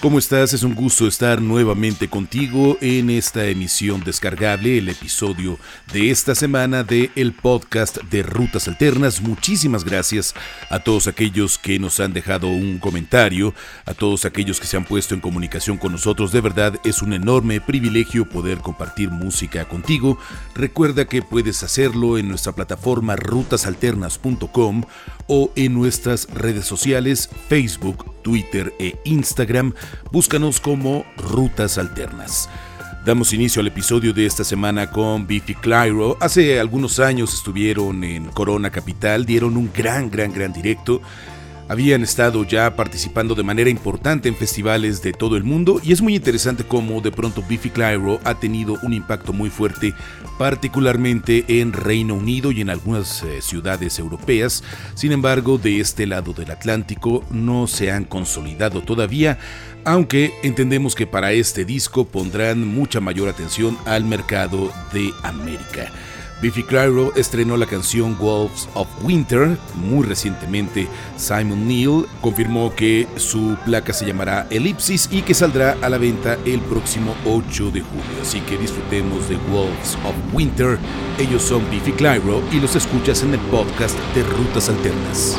¿Cómo estás? Es un gusto estar nuevamente contigo en esta emisión descargable, el episodio de esta semana de el podcast de Rutas Alternas. Muchísimas gracias a todos aquellos que nos han dejado un comentario, a todos aquellos que se han puesto en comunicación con nosotros. De verdad es un enorme privilegio poder compartir música contigo. Recuerda que puedes hacerlo en nuestra plataforma rutasalternas.com o en nuestras redes sociales Facebook, Twitter e Instagram. Búscanos como Rutas Alternas. Damos inicio al episodio de esta semana con Biffy Clyro. Hace algunos años estuvieron en Corona Capital, dieron un gran, gran, gran directo habían estado ya participando de manera importante en festivales de todo el mundo y es muy interesante cómo de pronto Biffy Clyro ha tenido un impacto muy fuerte particularmente en Reino Unido y en algunas eh, ciudades europeas. Sin embargo, de este lado del Atlántico no se han consolidado todavía, aunque entendemos que para este disco pondrán mucha mayor atención al mercado de América. Biffy Clyro estrenó la canción Wolves of Winter muy recientemente. Simon Neil confirmó que su placa se llamará Ellipsis y que saldrá a la venta el próximo 8 de julio. Así que disfrutemos de Wolves of Winter. Ellos son Biffy Clyro y los escuchas en el podcast de Rutas Alternas.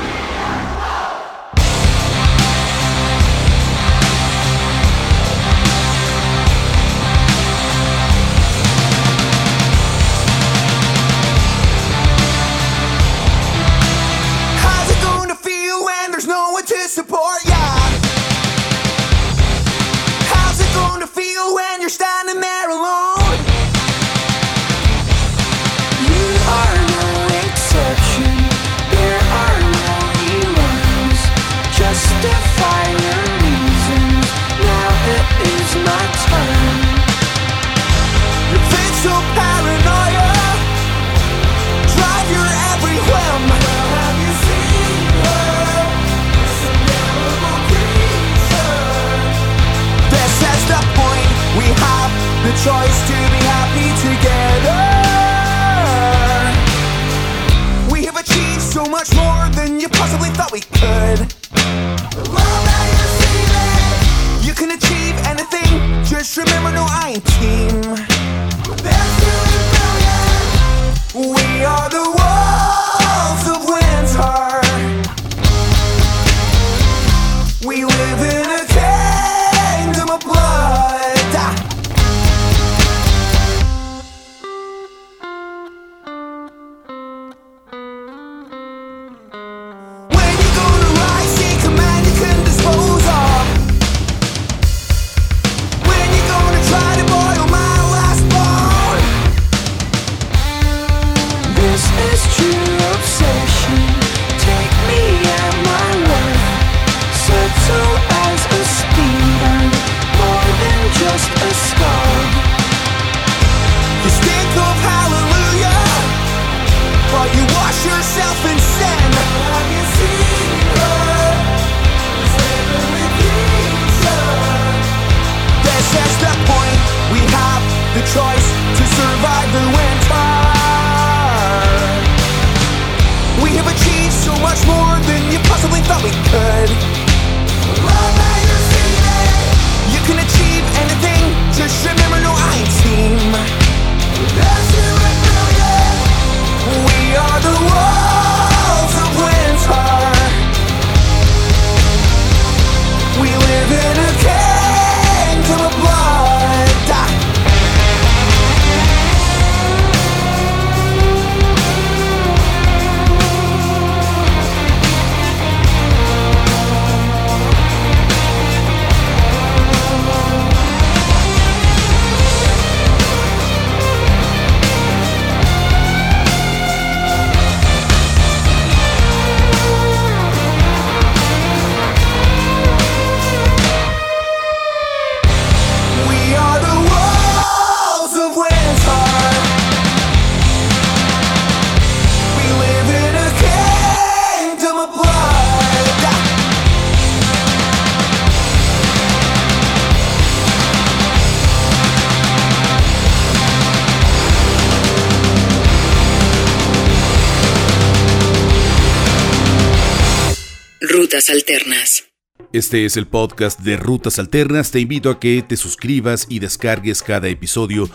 Rutas Alternas. Este es el podcast de Rutas Alternas. Te invito a que te suscribas y descargues cada episodio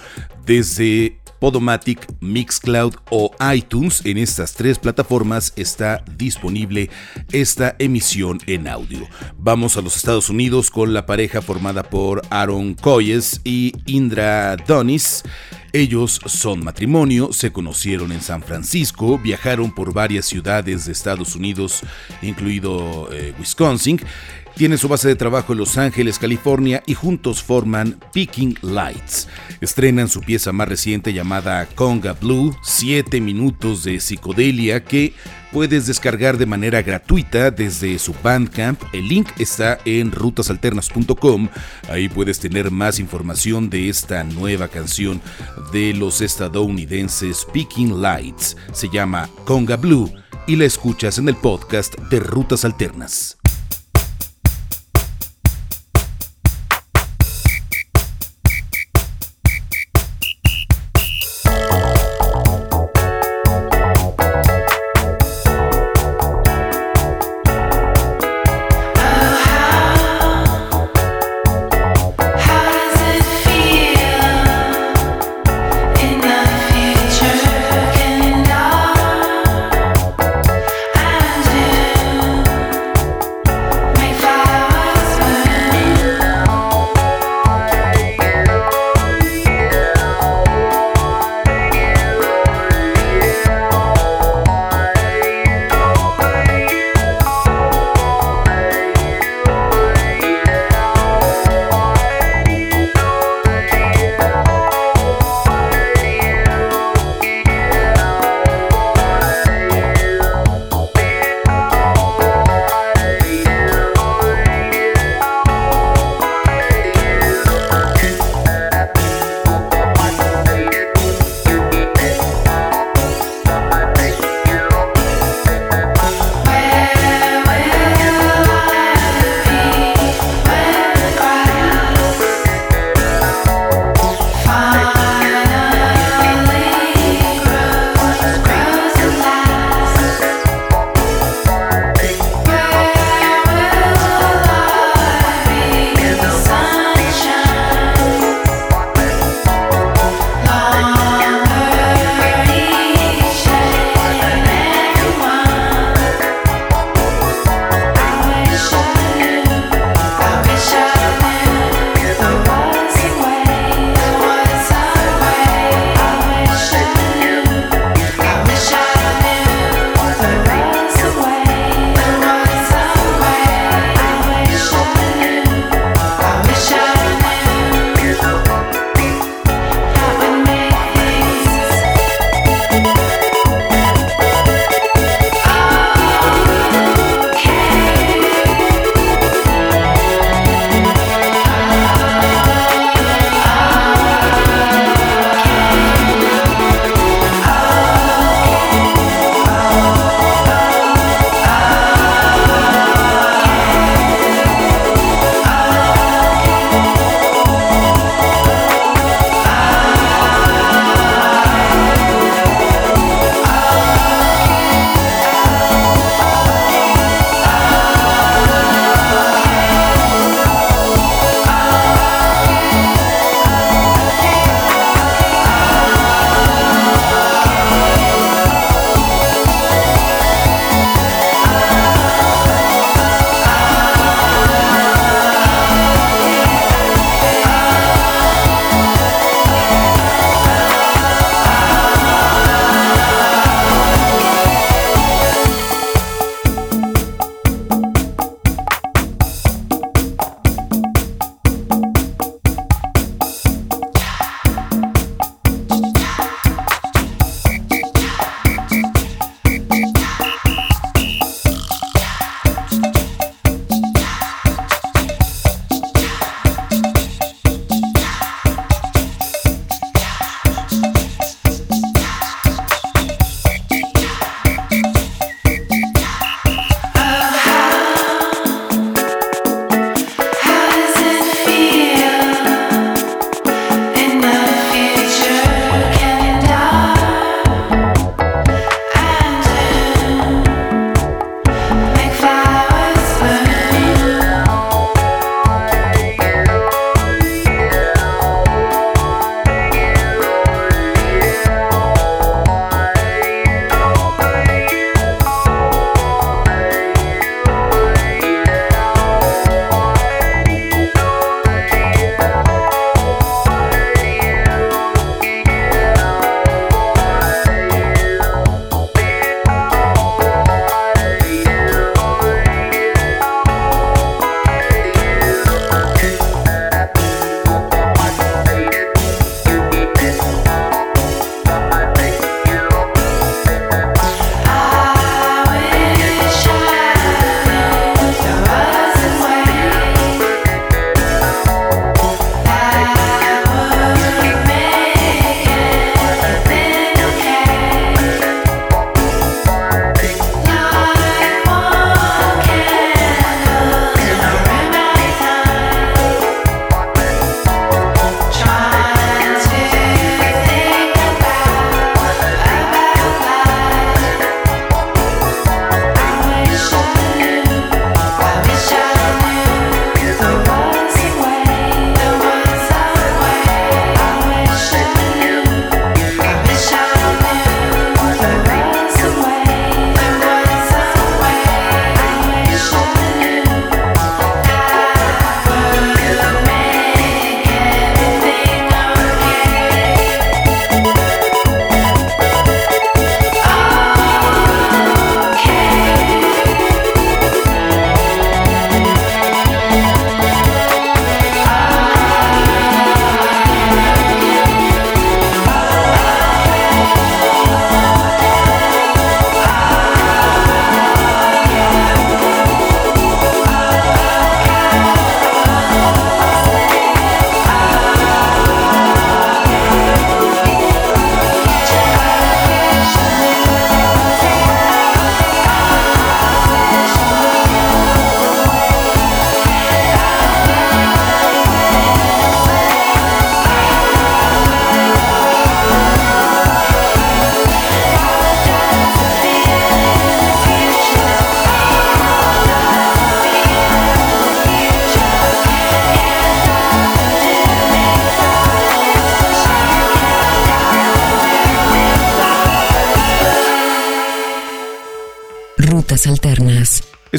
desde Podomatic, Mixcloud o iTunes. En estas tres plataformas está disponible esta emisión en audio. Vamos a los Estados Unidos con la pareja formada por Aaron Coyes y Indra Donis. Ellos son matrimonio, se conocieron en San Francisco, viajaron por varias ciudades de Estados Unidos, incluido eh, Wisconsin. Tienen su base de trabajo en Los Ángeles, California y juntos forman Picking Lights. Estrenan su pieza más reciente llamada Conga Blue, 7 minutos de psicodelia que puedes descargar de manera gratuita desde su Bandcamp. El link está en rutasalternas.com. Ahí puedes tener más información de esta nueva canción de los estadounidenses Picking Lights. Se llama Conga Blue y la escuchas en el podcast de Rutas Alternas.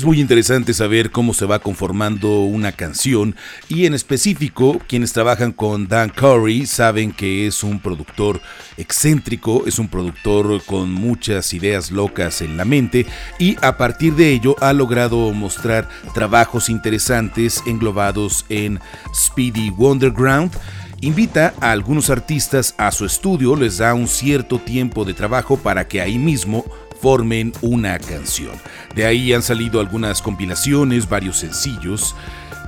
Es muy interesante saber cómo se va conformando una canción y en específico quienes trabajan con Dan Curry saben que es un productor excéntrico, es un productor con muchas ideas locas en la mente y a partir de ello ha logrado mostrar trabajos interesantes englobados en Speedy Wonderground. Invita a algunos artistas a su estudio, les da un cierto tiempo de trabajo para que ahí mismo formen una canción. De ahí han salido algunas compilaciones, varios sencillos.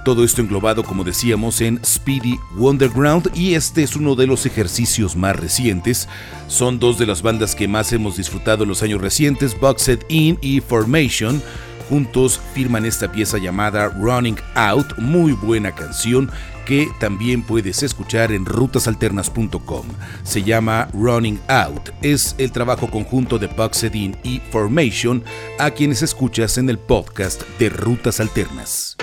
Todo esto englobado, como decíamos, en Speedy Wonderground y este es uno de los ejercicios más recientes. Son dos de las bandas que más hemos disfrutado en los años recientes, Boxed In y Formation. Juntos firman esta pieza llamada Running Out, muy buena canción que también puedes escuchar en rutasalternas.com. Se llama Running Out. Es el trabajo conjunto de Buxedin y Formation a quienes escuchas en el podcast de Rutas Alternas.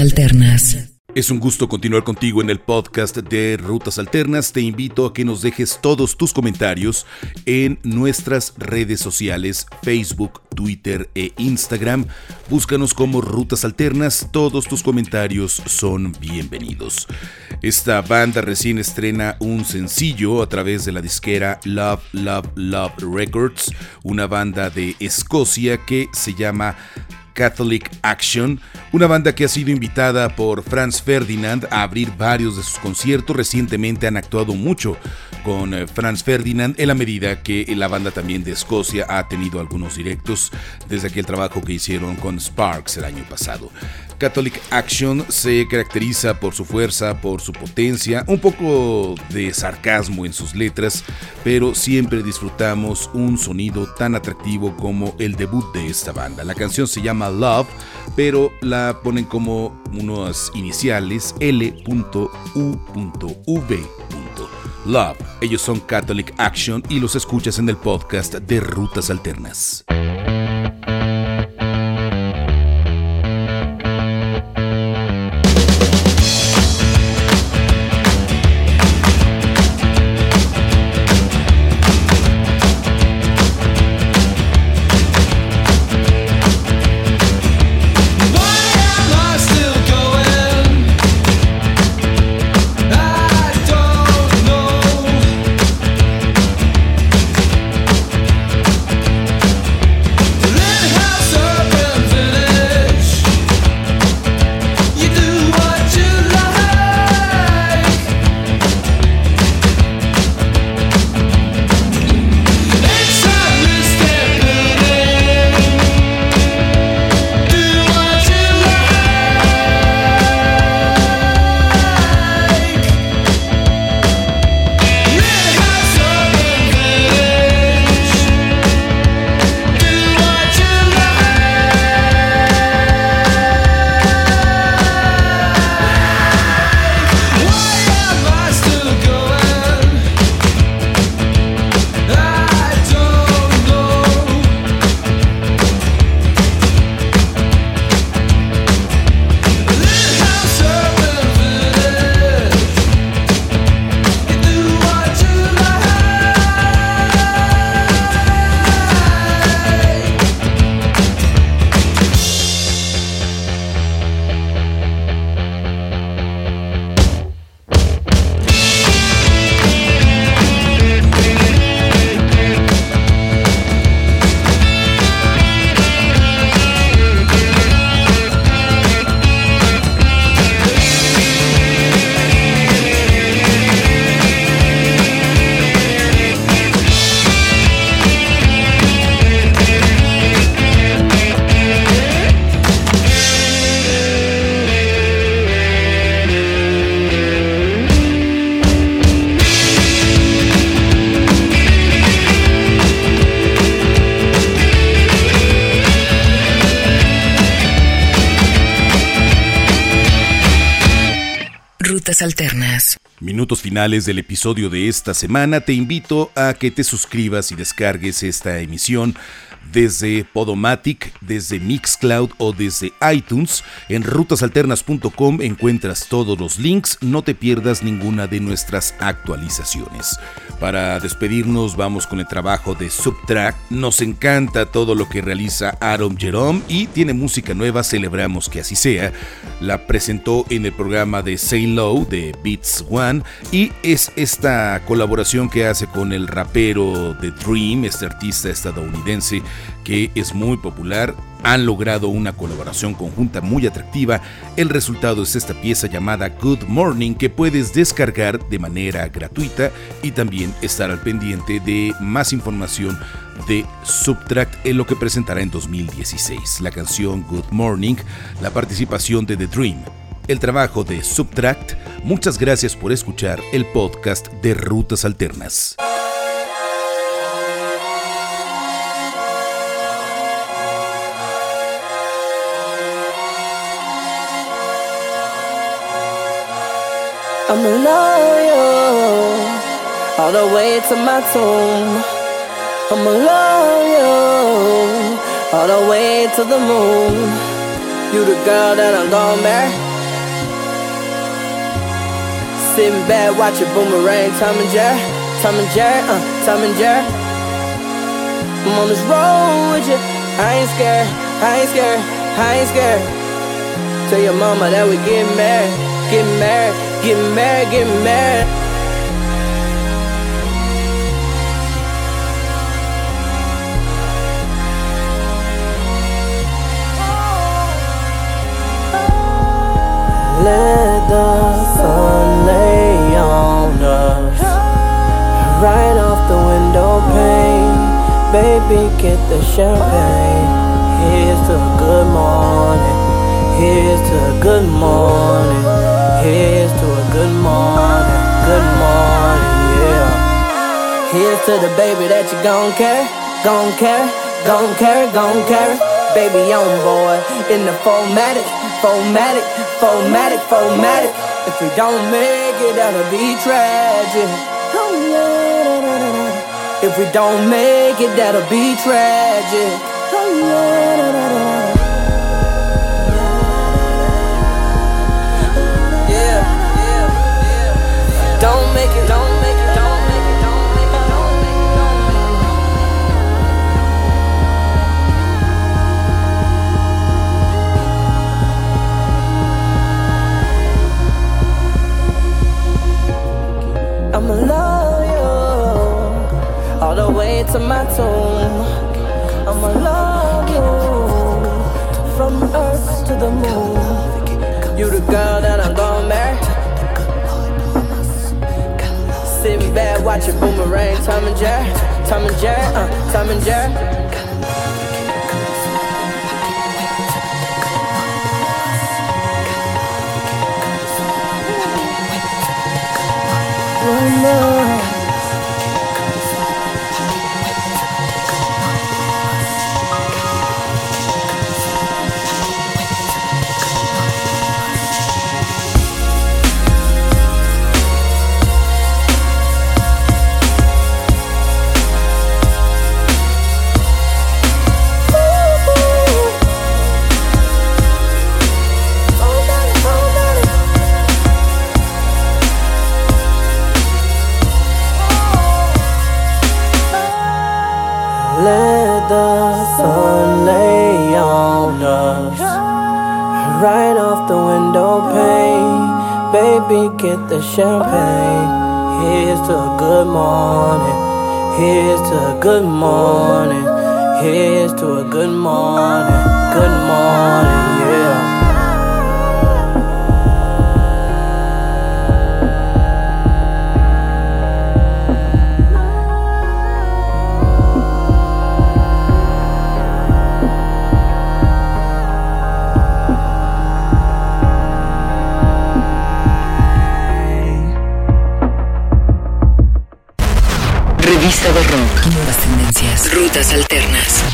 Alternas. Es un gusto continuar contigo en el podcast de Rutas Alternas. Te invito a que nos dejes todos tus comentarios en nuestras redes sociales, Facebook, Twitter e Instagram. Búscanos como Rutas Alternas. Todos tus comentarios son bienvenidos. Esta banda recién estrena un sencillo a través de la disquera Love, Love, Love Records, una banda de Escocia que se llama Catholic Action, una banda que ha sido invitada por Franz Ferdinand a abrir varios de sus conciertos. Recientemente han actuado mucho con eh, Franz Ferdinand en la medida que la banda también de Escocia ha tenido algunos directos desde aquel trabajo que hicieron con Sparks el año pasado. Catholic Action se caracteriza por su fuerza, por su potencia, un poco de sarcasmo en sus letras, pero siempre disfrutamos un sonido tan atractivo como el debut de esta banda. La canción se llama Love, pero la ponen como unos iniciales L.U.V. Love. Ellos son Catholic Action y los escuchas en el podcast de Rutas Alternas. Minutos finales del episodio de esta semana, te invito a que te suscribas y descargues esta emisión desde Podomatic, desde Mixcloud o desde iTunes. En rutasalternas.com encuentras todos los links, no te pierdas ninguna de nuestras actualizaciones. Para despedirnos vamos con el trabajo de Subtract. Nos encanta todo lo que realiza Aaron Jerome y tiene música nueva, celebramos que así sea. La presentó en el programa de Say Low de Beats One y es esta colaboración que hace con el rapero The Dream, este artista estadounidense que es muy popular, han logrado una colaboración conjunta muy atractiva. El resultado es esta pieza llamada Good Morning que puedes descargar de manera gratuita y también estar al pendiente de más información de Subtract en lo que presentará en 2016. La canción Good Morning, la participación de The Dream, el trabajo de Subtract. Muchas gracias por escuchar el podcast de Rutas Alternas. I'ma love you all the way to my tomb. I'ma love you all the way to the moon. You the girl that I'm gonna marry. Sitting back, watching boomerang, Tom and Jerry, Tom and Jerry, uh, Tom and Jerry. I'm on this road with you. I ain't scared, I ain't scared, I ain't scared. Tell your mama that we getting married, getting married, getting mad, get mad. Let the sun lay on us. Right off the window pane. Baby, get the champagne. Here's to a good morning. Here's to a good morning Here's to a good morning Good morning, yeah Here's to the baby that you gon' carry Gon' carry, gon' carry, gon' carry Baby on board in the formatic, formatic, formatic, formatic. If we don't make it, that'll be tragic. If we don't make it, that'll be tragic. Yeah. Don't make it, don't make it, don't make it, don't make it, don't make it, don't make it. I'ma love you all the way to my tomb. I'ma love you from earth to the moon. You the girl that I'm gonna Sitting back watching boomerang, Tom and Jerry, Tom and Jerry, uh, Tom and Jerry. One more. Let the sun lay on us. Right off the window pane. Baby, get the champagne. Here's to a good morning. Here's to a good morning. Here's to a good morning. Good morning, yeah De Rock. Nuevas tendencias. Rutas alternas.